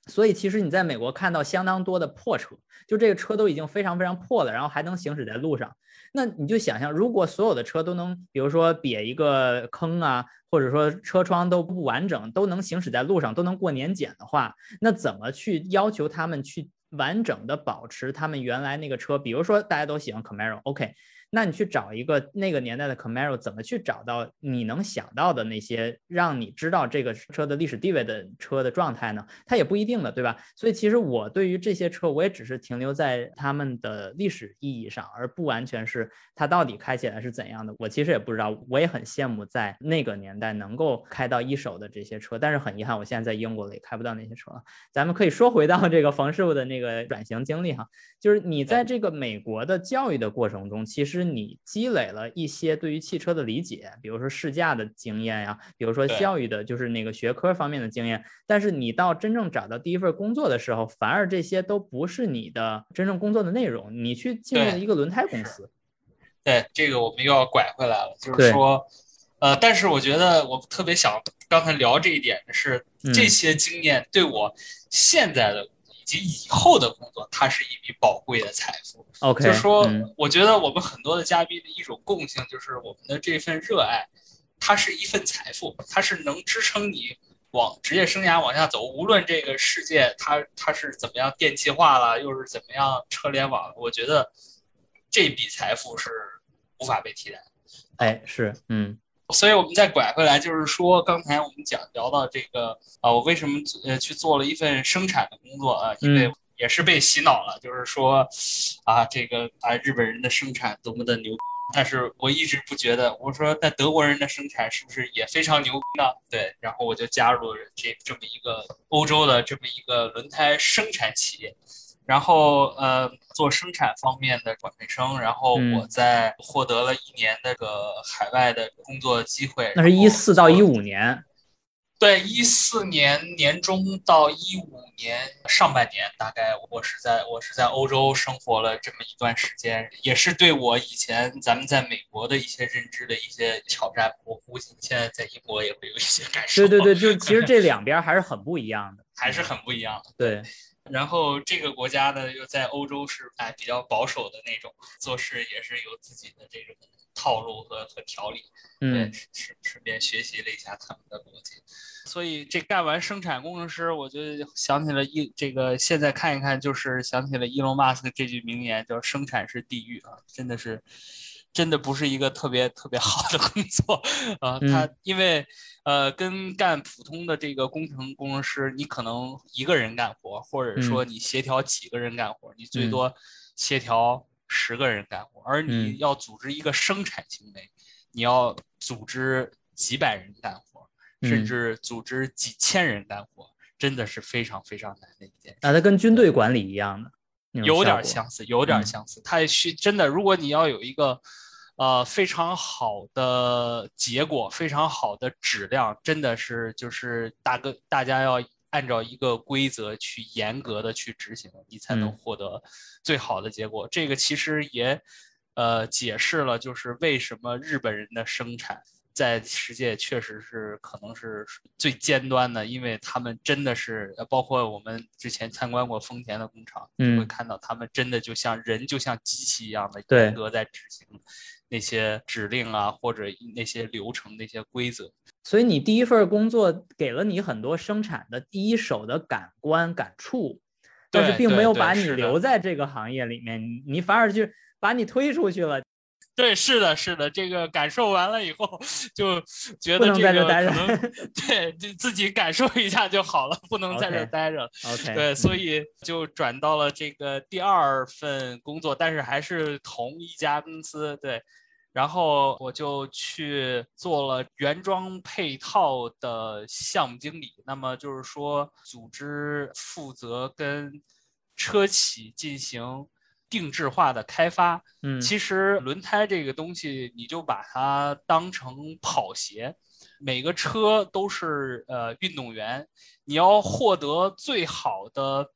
Speaker 1: 所以其实你在美国看到相当多的破车，就这个车都已经非常非常破了，然后还能行驶在路上。那你就想象，如果所有的车都能，比如说瘪一个坑啊，或者说车窗都不完整，都能行驶在路上，都能过年检的话，那怎么去要求他们去完整的保持他们原来那个车？比如说大家都喜欢 Camaro，OK。那你去找一个那个年代的 Camaro，怎么去找到你能想到的那些让你知道这个车的历史地位的车的状态呢？它也不一定的，对吧？所以其实我对于这些车，我也只是停留在他们的历史意义上，而不完全是它到底开起来是怎样的。我其实也不知道，我也很羡慕在那个年代能够开到一手的这些车，但是很遗憾，我现在在英国了也开不到那些车。咱们可以说回到这个冯师傅的那个转型经历哈，就是你在这个美国的教育的过程中，其实。是你积累了一些对于汽车的理解，比如说试驾的经验呀，比如说教育的，就是那个学科方面的经验。但是你到真正找到第一份工作的时候，反而这些都不是你的真正工作的内容。你去进入了一个轮胎公司。
Speaker 3: 对，这个我们又要拐回来了，就是说，呃，但是我觉得我特别想刚才聊这一点的是，这些经验对我现在的。及以后的工作，它是一笔宝贵的财富。
Speaker 1: OK，
Speaker 3: 就是说，我觉得我们很多的嘉宾的一种共性，就是我们的这份热爱，它是一份财富，它是能支撑你往职业生涯往下走。无论这个世界它它是怎么样电气化了，又是怎么样车联网，我觉得这笔财富是无法被替代。
Speaker 1: 哎，是，嗯。
Speaker 3: 所以，我们再拐回来，就是说，刚才我们讲聊到这个啊，我为什么呃去做了一份生产的工作啊？因为也是被洗脑了，就是说，啊，这个啊，日本人的生产多么的牛，但是我一直不觉得，我说在德国人的生产是不是也非常牛呢？对，然后我就加入了这这么一个欧洲的这么一个轮胎生产企业。然后呃，做生产方面的管培生，然后我在获得了一年那个海外的工作机会。
Speaker 1: 那是一四到一五年，
Speaker 3: 对，一四年年中到一五年上半年，大概我是在我是在欧洲生活了这么一段时间，也是对我以前咱们在美国的一些认知的一些挑战。我估计现在在英国也会有一些感受。
Speaker 1: 对对对，就是 其实这两边还是很不一样的，
Speaker 3: 还是很不一样的。
Speaker 1: 对。
Speaker 3: 然后这个国家呢，又在欧洲是哎比较保守的那种，做事也是有自己的这种套路和和条理。
Speaker 1: 嗯，
Speaker 3: 顺顺便学习了一下他们的逻辑。所以这干完生产工程师，我就想起了一这个现在看一看，就是想起了伊隆马斯克这句名言，叫“生产是地狱”啊，真的是。真的不是一个特别特别好的工作啊！他因为呃，跟干普通的这个工程工程师，你可能一个人干活，或者说你协调几个人干活，你最多协调十个人干活，而你要组织一个生产行为，你要组织几百人干活，甚至组织几千人干活，真的是非常非常难的一件事。
Speaker 1: 啊，它跟军队管理一样的。
Speaker 3: 有点相似，有点相似。它需真的，如果你要有一个，呃，非常好的结果，非常好的质量，真的是就是大哥，大家要按照一个规则去严格的去执行，你才能获得最好的结果。这个其实也呃，解释了就是为什么日本人的生产在世界确实是可能是最尖端的，因为他们真的是，包括我们之前参观过丰田的工厂，就会看到他们真的就像人，就像机器一样的严格在执行那些指令啊，或者那些流程、那些规则。
Speaker 1: 所以你第一份工作给了你很多生产的第一手的感官感触。但是并没有把你留在这个行业里面，你反而就把你推出去了。
Speaker 3: 对，是的，是的，这个感受完了以后，就觉得这个可能对，就自己感受一下就好了，不能在这待着。
Speaker 1: OK，
Speaker 3: 对，所以就转到了这个第二份工作，但是还是同一家公司。对。然后我就去做了原装配套的项目经理，那么就是说组织负责跟车企进行定制化的开发。
Speaker 1: 嗯，
Speaker 3: 其实轮胎这个东西，你就把它当成跑鞋，每个车都是呃运动员，你要获得最好的。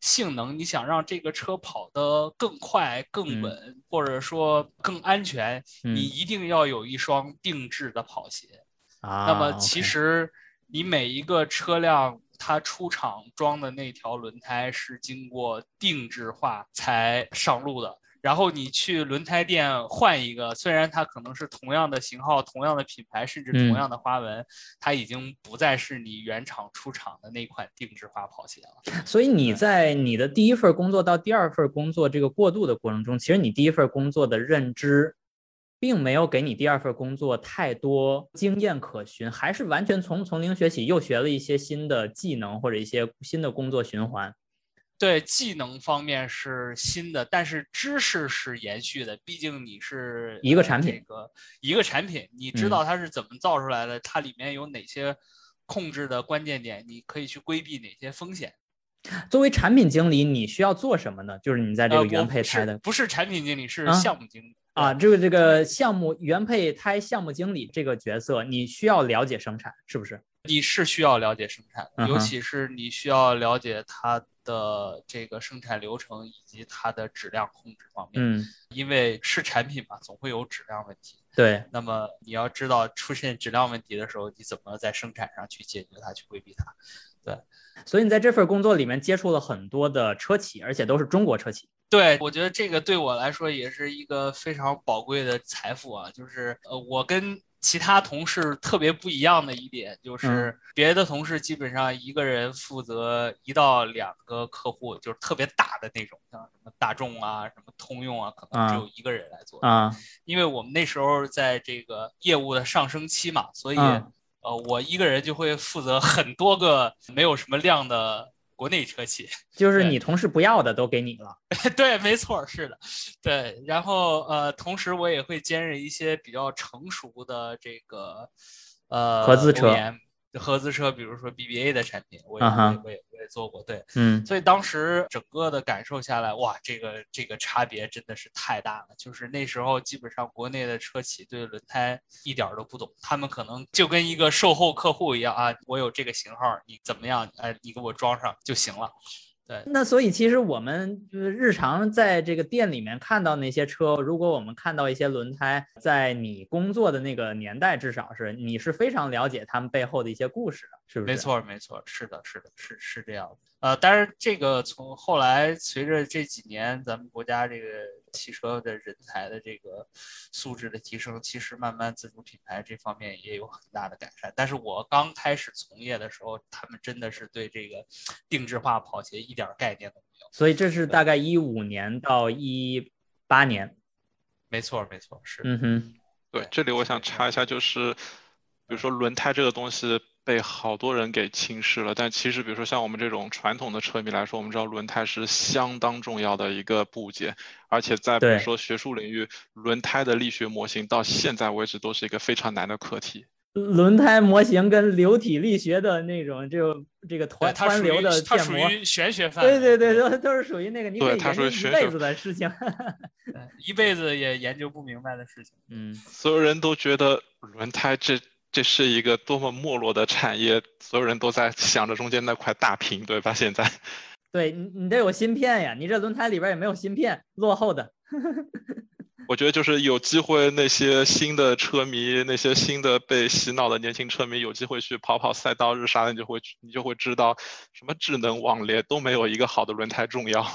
Speaker 3: 性能，你想让这个车跑得更快、更稳，或者说更安全，你一定要有一双定制的跑鞋。
Speaker 1: 啊，
Speaker 3: 那么其实你每一个车辆它出厂装的那条轮胎是经过定制化才上路的。然后你去轮胎店换一个，虽然它可能是同样的型号、同样的品牌，甚至同样的花纹，它已经不再是你原厂出厂的那款定制化跑鞋了。
Speaker 1: 所以你在你的第一份工作到第二份工作这个过渡的过程中，其实你第一份工作的认知，并没有给你第二份工作太多经验可循，还是完全从从零学起，又学了一些新的技能或者一些新的工作循环。
Speaker 3: 对技能方面是新的，但是知识是延续的。毕竟你是
Speaker 1: 一个产品，
Speaker 3: 个一个产品，你知道它是怎么造出来的，它里面有哪些控制的关键点，你可以去规避哪些风险。
Speaker 1: 作为产品经理，你需要做什么呢？就是你在这个原配胎的，
Speaker 3: 不是产品经理，是项目经理
Speaker 1: 啊。这个这个项目原配胎项目经理这个角色，你需要了解生产，是不是？
Speaker 3: 你是需要了解生产，尤其是你需要了解它。的这个生产流程以及它的质量控制方面，
Speaker 1: 嗯，
Speaker 3: 因为是产品嘛，总会有质量问题。
Speaker 1: 对，
Speaker 3: 那么你要知道出现质量问题的时候，你怎么在生产上去解决它，去规避它。对，
Speaker 1: 所以你在这份工作里面接触了很多的车企，而且都是中国车企。
Speaker 3: 对，我觉得这个对我来说也是一个非常宝贵的财富啊，就是呃，我跟。其他同事特别不一样的一点就是，别的同事基本上一个人负责一到两个客户，就是特别大的那种，像什么大众啊、什么通用啊，可能只有一个人来做
Speaker 1: 啊。
Speaker 3: 因为我们那时候在这个业务的上升期嘛，所以呃，我一个人就会负责很多个没有什么量的。国内车企
Speaker 1: 就是你同事不要的都给你了，
Speaker 3: 对，没错，是的，对。然后呃，同时我也会兼任一些比较成熟的这个呃
Speaker 1: 合资车。
Speaker 3: 合资车，比如说 BBA 的产品，我也我也我也做过，对，
Speaker 1: 嗯，
Speaker 3: 所以当时整个的感受下来，哇，这个这个差别真的是太大了。就是那时候基本上国内的车企对轮胎一点都不懂，他们可能就跟一个售后客户一样啊，我有这个型号，你怎么样？哎，你给我装上就行了。对，
Speaker 1: 那所以其实我们就是日常在这个店里面看到那些车，如果我们看到一些轮胎，在你工作的那个年代，至少是你是非常了解他们背后的一些故事的，是不是？
Speaker 3: 没错，没错，是的，是的，是是这样的。呃，但是这个从后来随着这几年咱们国家这个。汽车的人才的这个素质的提升，其实慢慢自主品牌这方面也有很大的改善。但是我刚开始从业的时候，他们真的是对这个定制化跑鞋一点概念都没有。
Speaker 1: 所以这是大概一五年到一八年，
Speaker 3: 没错没错是。
Speaker 1: 嗯哼，
Speaker 2: 对，这里我想插一下，就是比如说轮胎这个东西。被好多人给轻视了，但其实，比如说像我们这种传统的车迷来说，我们知道轮胎是相当重要的一个部件，而且在比如说学术领域，轮胎的力学模型到现在为止都是一个非常难的课题。
Speaker 1: 轮胎模型跟流体力学的那种，就这个湍湍流的
Speaker 3: 建模，玄学范。对
Speaker 1: 对对，都都是属于那个你可以
Speaker 2: 研究
Speaker 1: 一辈子的事情，
Speaker 3: 一辈子也研究不明白的事情。
Speaker 1: 嗯，
Speaker 2: 所有人都觉得轮胎这。这是一个多么没落的产业，所有人都在想着中间那块大屏，对吧？现在，
Speaker 1: 对你，你得有芯片呀，你这轮胎里边也没有芯片，落后的。
Speaker 2: 我觉得就是有机会，那些新的车迷，那些新的被洗脑的年轻车迷，有机会去跑跑赛道日啥，你就会你就会知道，什么智能网联都没有一个好的轮胎重要。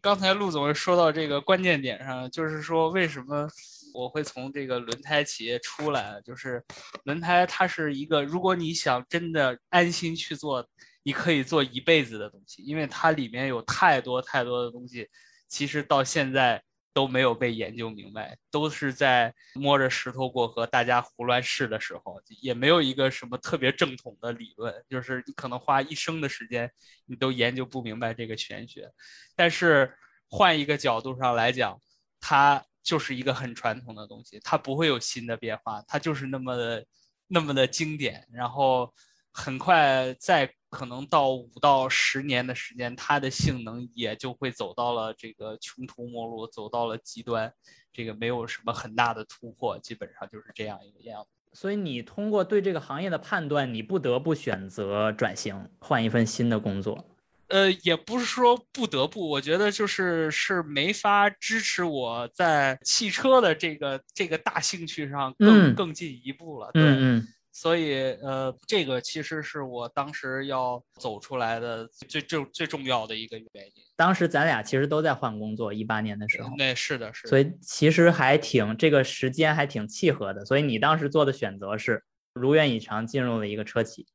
Speaker 3: 刚才陆总说到这个关键点上，就是说为什么我会从这个轮胎企业出来？就是轮胎它是一个，如果你想真的安心去做，你可以做一辈子的东西，因为它里面有太多太多的东西，其实到现在。都没有被研究明白，都是在摸着石头过河，大家胡乱试的时候，也没有一个什么特别正统的理论，就是你可能花一生的时间，你都研究不明白这个玄学。但是换一个角度上来讲，它就是一个很传统的东西，它不会有新的变化，它就是那么的那么的经典，然后很快在。可能到五到十年的时间，它的性能也就会走到了这个穷途末路，走到了极端，这个没有什么很大的突破，基本上就是这样一个样子。
Speaker 1: 所以你通过对这个行业的判断，你不得不选择转型，换一份新的工作。
Speaker 3: 呃，也不是说不得不，我觉得就是是没法支持我在汽车的这个这个大兴趣上更更进一步了。
Speaker 1: 嗯嗯。
Speaker 3: 所以，呃，这个其实是我当时要走出来的最最最重要的一个原因。
Speaker 1: 当时咱俩其实都在换工作，一八年的时候。
Speaker 3: 对是的，是的。
Speaker 1: 所以其实还挺这个时间还挺契合的。所以你当时做的选择是如愿以偿进入了一个车企。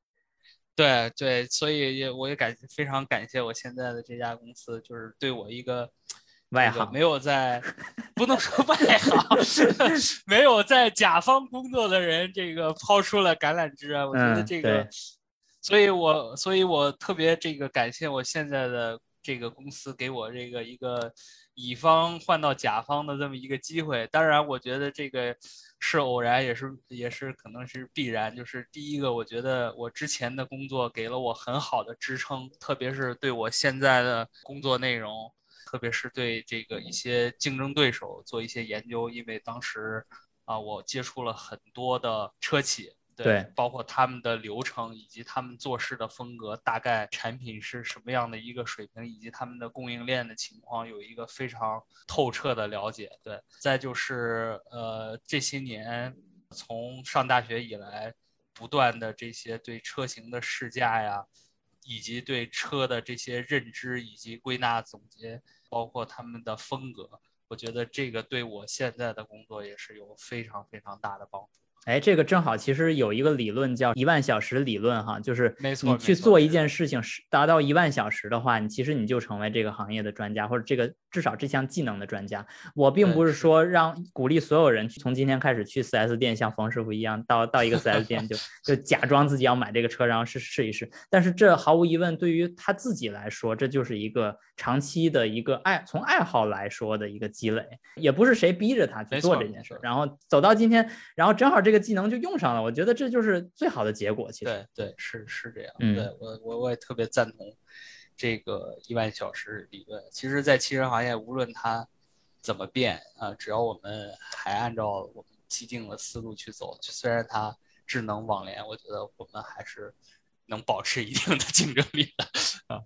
Speaker 3: 对对，所以也我也感非常感谢我现在的这家公司，就是对我一个。
Speaker 1: 外行
Speaker 3: 没有在，不能说外行，没有在甲方工作的人，这个抛出了橄榄枝啊！我觉得这个，所以我所以我特别这个感谢我现在的这个公司给我这个一个乙方换到甲方的这么一个机会。当然，我觉得这个是偶然，也是也是可能是必然。就是第一个，我觉得我之前的工作给了我很好的支撑，特别是对我现在的工作内容。特别是对这个一些竞争对手做一些研究，因为当时啊，我接触了很多的车企，
Speaker 1: 对，
Speaker 3: 包括他们的流程以及他们做事的风格，大概产品是什么样的一个水平，以及他们的供应链的情况，有一个非常透彻的了解。对，再就是呃，这些年从上大学以来，不断的这些对车型的试驾呀，以及对车的这些认知以及归纳总结。包括他们的风格，我觉得这个对我现在的工作也是有非常非常大的帮助。
Speaker 1: 哎，这个正好，其实有一个理论叫一万小时理论，哈，就是你去做一件事情是达到一万小时的话，你其实你就成为这个行业的专家，或者这个至少这项技能的专家。我并不是说让鼓励所有人从今天开始去 4S 店像冯师傅一样，到到一个 4S 店就 就假装自己要买这个车，然后试试一试。但是这毫无疑问，对于他自己来说，这就是一个长期的一个爱，从爱好来说的一个积累，也不是谁逼着他去做这件事，然后走到今天，然后正好这个。技能就用上了，我觉得这就是最好的结果。其实
Speaker 3: 对对是是这样，对我我我也特别赞同这个一万小时理论。其实，在汽车行业，无论它怎么变啊，只要我们还按照我们既定的思路去走，虽然它智能网联，我觉得我们还是能保持一定的竞争力的啊。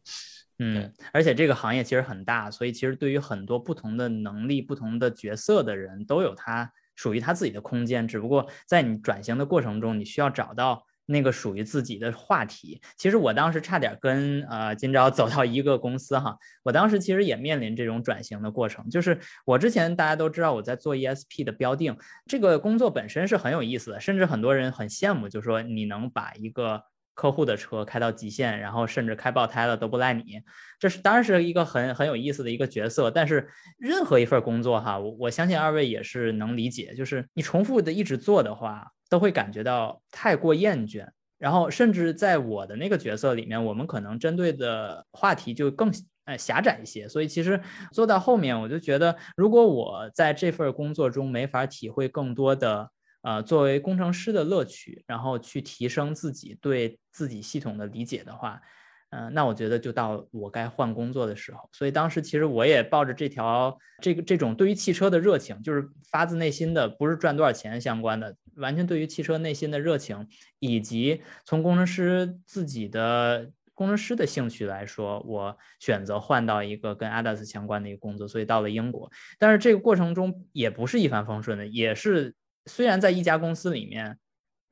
Speaker 1: 嗯，而且这个行业其实很大，所以其实对于很多不同的能力、不同的角色的人都有他。属于他自己的空间，只不过在你转型的过程中，你需要找到那个属于自己的话题。其实我当时差点跟呃今朝走到一个公司哈，我当时其实也面临这种转型的过程。就是我之前大家都知道我在做 ESP 的标定，这个工作本身是很有意思的，甚至很多人很羡慕，就说你能把一个。客户的车开到极限，然后甚至开爆胎了都不赖你，这是当然是一个很很有意思的一个角色。但是任何一份工作哈，我我相信二位也是能理解，就是你重复的一直做的话，都会感觉到太过厌倦。然后甚至在我的那个角色里面，我们可能针对的话题就更呃狭窄一些。所以其实做到后面，我就觉得，如果我在这份工作中没法体会更多的。呃，作为工程师的乐趣，然后去提升自己对自己系统的理解的话，嗯，那我觉得就到我该换工作的时候。所以当时其实我也抱着这条这个这种对于汽车的热情，就是发自内心的，不是赚多少钱相关的，完全对于汽车内心的热情，以及从工程师自己的。工程师的兴趣来说，我选择换到一个跟 ADAS 相关的一个工作，所以到了英国。但是这个过程中也不是一帆风顺的，也是虽然在一家公司里面，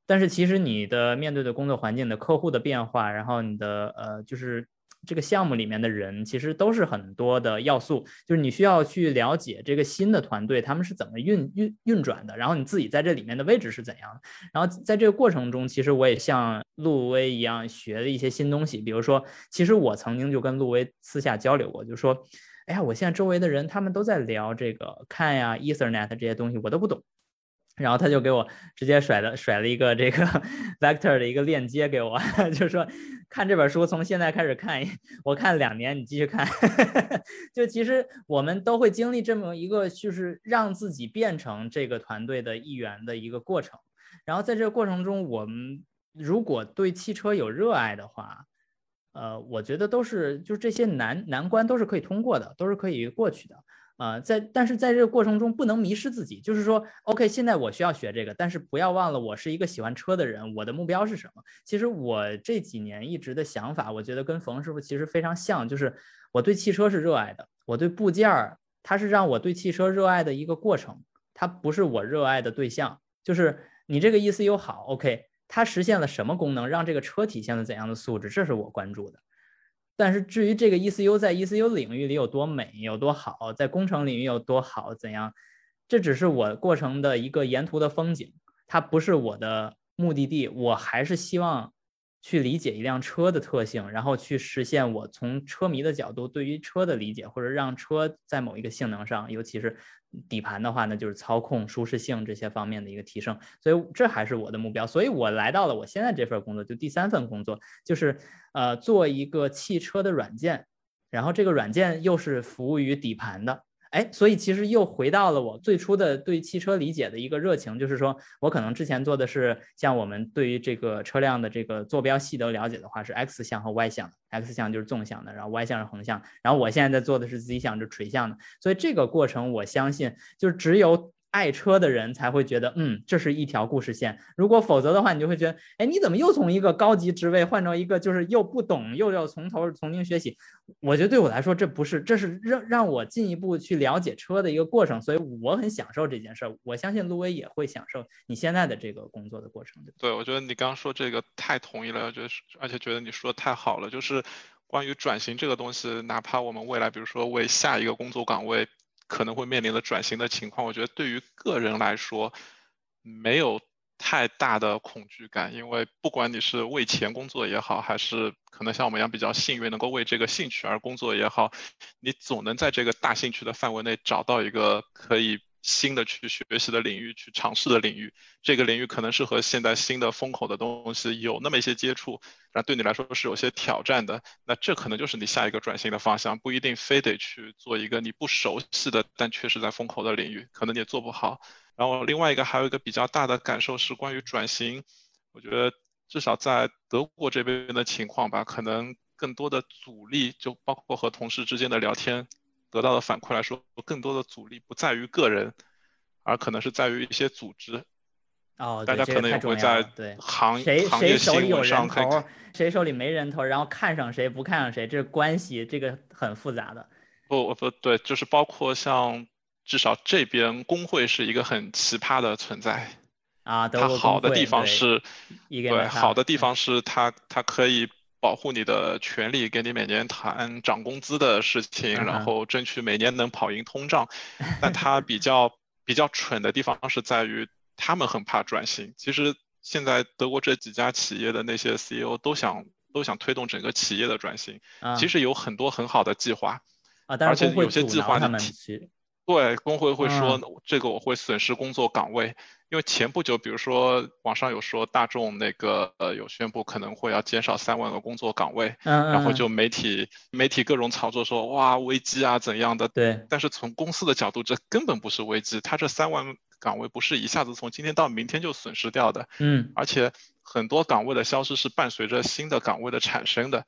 Speaker 1: 但是其实你的面对的工作环境的客户的变化，然后你的呃就是。这个项目里面的人其实都是很多的要素，就是你需要去了解这个新的团队他们是怎么运运运转的，然后你自己在这里面的位置是怎样。然后在这个过程中，其实我也像陆威一样学了一些新东西。比如说，其实我曾经就跟陆威私下交流过，就说，哎呀，我现在周围的人他们都在聊这个看呀、Ethernet 这些东西，我都不懂。然后他就给我直接甩了甩了一个这个 Vector 的一个链接给我，就是说看这本书从现在开始看，我看两年，你继续看。就其实我们都会经历这么一个，就是让自己变成这个团队的一员的一个过程。然后在这个过程中，我们如果对汽车有热爱的话，呃，我觉得都是就是这些难难关都是可以通过的，都是可以过去的。啊，在但是在这个过程中不能迷失自己，就是说，OK，现在我需要学这个，但是不要忘了我是一个喜欢车的人，我的目标是什么？其实我这几年一直的想法，我觉得跟冯师傅其实非常像，就是我对汽车是热爱的，我对部件儿，它是让我对汽车热爱的一个过程，它不是我热爱的对象。就是你这个意思又好，OK，它实现了什么功能，让这个车体现了怎样的素质，这是我关注的。但是至于这个 ECU 在 ECU 领域里有多美、有多好，在工程领域有多好，怎样，这只是我过程的一个沿途的风景，它不是我的目的地。我还是希望去理解一辆车的特性，然后去实现我从车迷的角度对于车的理解，或者让车在某一个性能上，尤其是。底盘的话呢，就是操控、舒适性这些方面的一个提升，所以这还是我的目标。所以我来到了我现在这份工作，就第三份工作，就是呃做一个汽车的软件，然后这个软件又是服务于底盘的。哎，所以其实又回到了我最初的对汽车理解的一个热情，就是说我可能之前做的是像我们对于这个车辆的这个坐标系的了解的话，是 X 向和 Y 向，X 向就是纵向的，然后 Y 向是横向，然后我现在在做的是 Z 向，就是垂向的。所以这个过程，我相信就是只有。爱车的人才会觉得，嗯，这是一条故事线。如果否则的话，你就会觉得，哎，你怎么又从一个高级职位换成一个就是又不懂又要从头重新学习？我觉得对我来说，这不是，这是让让我进一步去了解车的一个过程。所以我很享受这件事儿。我相信陆威也会享受你现在的这个工作的过程。
Speaker 2: 对，我觉得你刚刚说这个太同意了，就是而且觉得你说的太好了。就是关于转型这个东西，哪怕我们未来比如说为下一个工作岗位。可能会面临的转型的情况，我觉得对于个人来说没有太大的恐惧感，因为不管你是为钱工作也好，还是可能像我们一样比较幸运能够为这个兴趣而工作也好，你总能在这个大兴趣的范围内找到一个可以。新的去学习的领域，去尝试的领域，这个领域可能是和现在新的风口的东西有那么一些接触，那对你来说是有些挑战的。那这可能就是你下一个转型的方向，不一定非得去做一个你不熟悉的，但确实在风口的领域，可能你也做不好。然后另外一个还有一个比较大的感受是关于转型，我觉得至少在德国这边的情况吧，可能更多的阻力就包括和同事之间的聊天。得到的反馈来说，更多的阻力不在于个人，而可能是在于一些组织。
Speaker 1: 哦，
Speaker 2: 大家可能也会在行行
Speaker 1: 业新闻上看，谁手里没人头，然后看上谁不看上谁，这关系这个很复杂的。
Speaker 2: 不不对，就是包括像至少这边工会是一个很奇葩的存在
Speaker 1: 啊。
Speaker 2: 它好的地方是，
Speaker 1: 对
Speaker 2: 好的地方是它它可以。保护你的权利，给你每年谈涨工资的事情，然后争取每年能跑赢通胀。但他比较比较蠢的地方是在于，他们很怕转型。其实现在德国这几家企业的那些 CEO 都想都想推动整个企业的转型。其实有很多很好的计划，而且有些计划
Speaker 1: 你
Speaker 2: 提。对，工会会说这个我会损失工作岗位，因为前不久，比如说网上有说大众那个呃有宣布可能会要减少三万个工作岗位，嗯然后就媒体媒体各种炒作说哇危机啊怎样的，
Speaker 1: 对，
Speaker 2: 但是从公司的角度，这根本不是危机，它这三万岗位不是一下子从今天到明天就损失掉的，
Speaker 1: 嗯，
Speaker 2: 而且很多岗位的消失是伴随着新的岗位的产生的。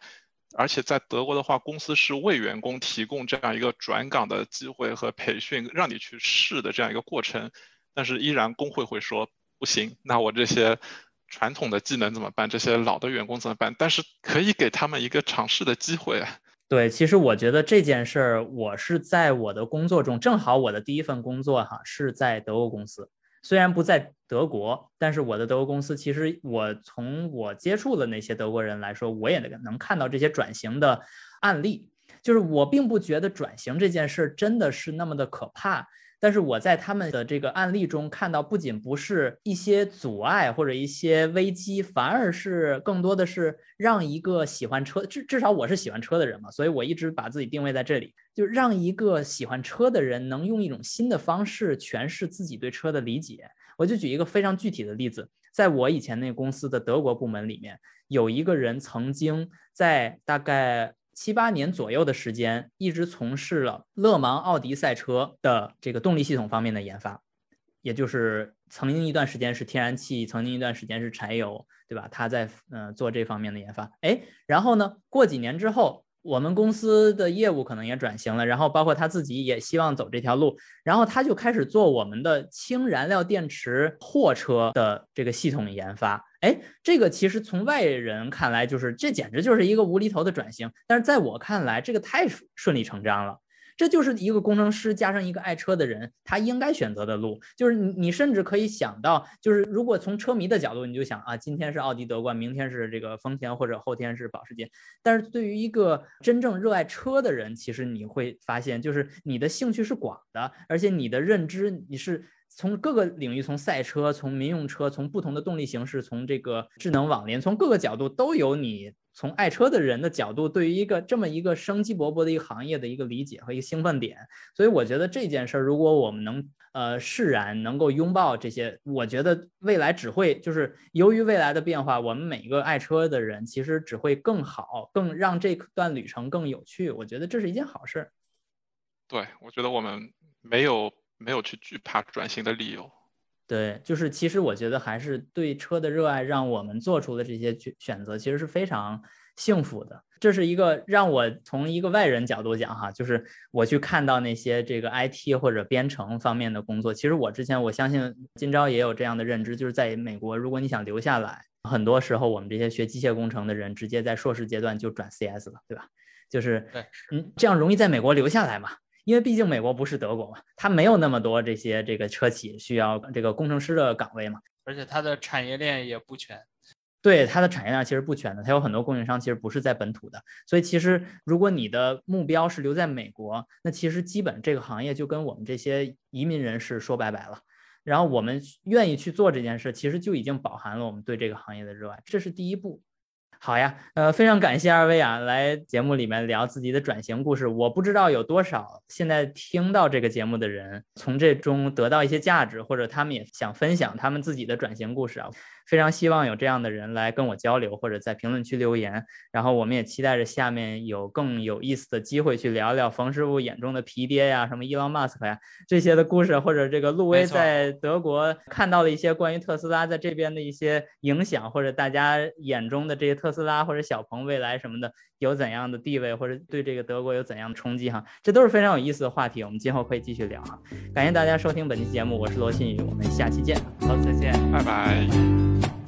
Speaker 2: 而且在德国的话，公司是为员工提供这样一个转岗的机会和培训，让你去试的这样一个过程。但是依然工会会说不行，那我这些传统的技能怎么办？这些老的员工怎么办？但是可以给他们一个尝试的机会啊。
Speaker 1: 对，其实我觉得这件事儿，我是在我的工作中，正好我的第一份工作哈是在德国公司，虽然不在德国，但是我的德国公司，其实我从我接触的那些德国人来说，我也能看到这些转型的案例，就是我并不觉得转型这件事儿真的是那么的可怕。但是我在他们的这个案例中看到，不仅不是一些阻碍或者一些危机，反而是更多的是让一个喜欢车，至至少我是喜欢车的人嘛，所以我一直把自己定位在这里，就让一个喜欢车的人能用一种新的方式诠释自己对车的理解。我就举一个非常具体的例子，在我以前那公司的德国部门里面，有一个人曾经在大概。七八年左右的时间，一直从事了勒芒奥迪赛车的这个动力系统方面的研发，也就是曾经一段时间是天然气，曾经一段时间是柴油，对吧？他在嗯做这方面的研发。哎，然后呢，过几年之后。我们公司的业务可能也转型了，然后包括他自己也希望走这条路，然后他就开始做我们的氢燃料电池货车的这个系统研发。哎，这个其实从外人看来，就是这简直就是一个无厘头的转型，但是在我看来，这个太顺理成章了。这就是一个工程师加上一个爱车的人，他应该选择的路。就是你，你甚至可以想到，就是如果从车迷的角度，你就想啊，今天是奥迪夺冠，明天是这个丰田，或者后天是保时捷。但是对于一个真正热爱车的人，其实你会发现，就是你的兴趣是广的，而且你的认知，你是从各个领域，从赛车，从民用车，从不同的动力形式，从这个智能网联，从各个角度都有你。从爱车的人的角度，对于一个这么一个生机勃勃的一个行业的一个理解和一个兴奋点，所以我觉得这件事儿，如果我们能呃释然，能够拥抱这些，我觉得未来只会就是由于未来的变化，我们每一个爱车的人其实只会更好，更让这段旅程更有趣。我觉得这是一件好事。
Speaker 2: 对，我觉得我们没有没有去惧怕转型的理由。
Speaker 1: 对，就是其实我觉得还是对车的热爱，让我们做出的这些选选择，其实是非常幸福的。这是一个让我从一个外人角度讲哈，就是我去看到那些这个 IT 或者编程方面的工作。其实我之前我相信今朝也有这样的认知，就是在美国，如果你想留下来，很多时候我们这些学机械工程的人，直接在硕士阶段就转 CS 了，对吧？就是嗯，这样容易在美国留下来嘛。因为毕竟美国不是德国嘛，它没有那么多这些这个车企需要这个工程师的岗位嘛，
Speaker 3: 而且它的产业链也不全。
Speaker 1: 对，它的产业链其实不全的，它有很多供应商其实不是在本土的。所以其实如果你的目标是留在美国，那其实基本这个行业就跟我们这些移民人士说拜拜了。然后我们愿意去做这件事，其实就已经饱含了我们对这个行业的热爱，这是第一步。好呀，呃，非常感谢二位啊，来节目里面聊自己的转型故事。我不知道有多少现在听到这个节目的人，从这中得到一些价值，或者他们也想分享他们自己的转型故事啊。非常希望有这样的人来跟我交流，或者在评论区留言。然后我们也期待着下面有更有意思的机会去聊聊冯师傅眼中的皮爹呀，什么伊隆马斯克呀这些的故事，或者这个路威在德国看到了一些关于特斯拉在这边的一些影响，或者大家眼中的这些特斯拉或者小鹏未来什么的有怎样的地位，或者对这个德国有怎样的冲击哈，这都是非常有意思的话题，我们今后可以继续聊哈。感谢大家收听本期节目，我是罗新宇，我们下期见。
Speaker 3: 好，再见，
Speaker 2: 拜拜。